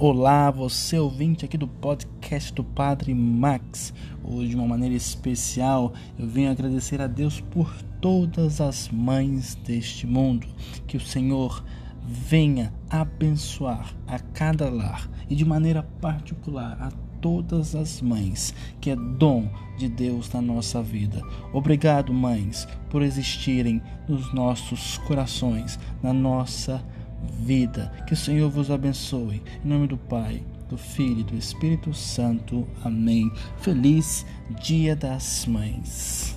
Olá, você ouvinte aqui do podcast do Padre Max. Hoje, de uma maneira especial, eu venho agradecer a Deus por todas as mães deste mundo. Que o Senhor venha abençoar a cada lar e de maneira particular a todas as mães, que é dom de Deus na nossa vida. Obrigado, mães, por existirem nos nossos corações, na nossa vida vida. Que o Senhor vos abençoe. Em nome do Pai, do Filho e do Espírito Santo. Amém. Feliz Dia das Mães.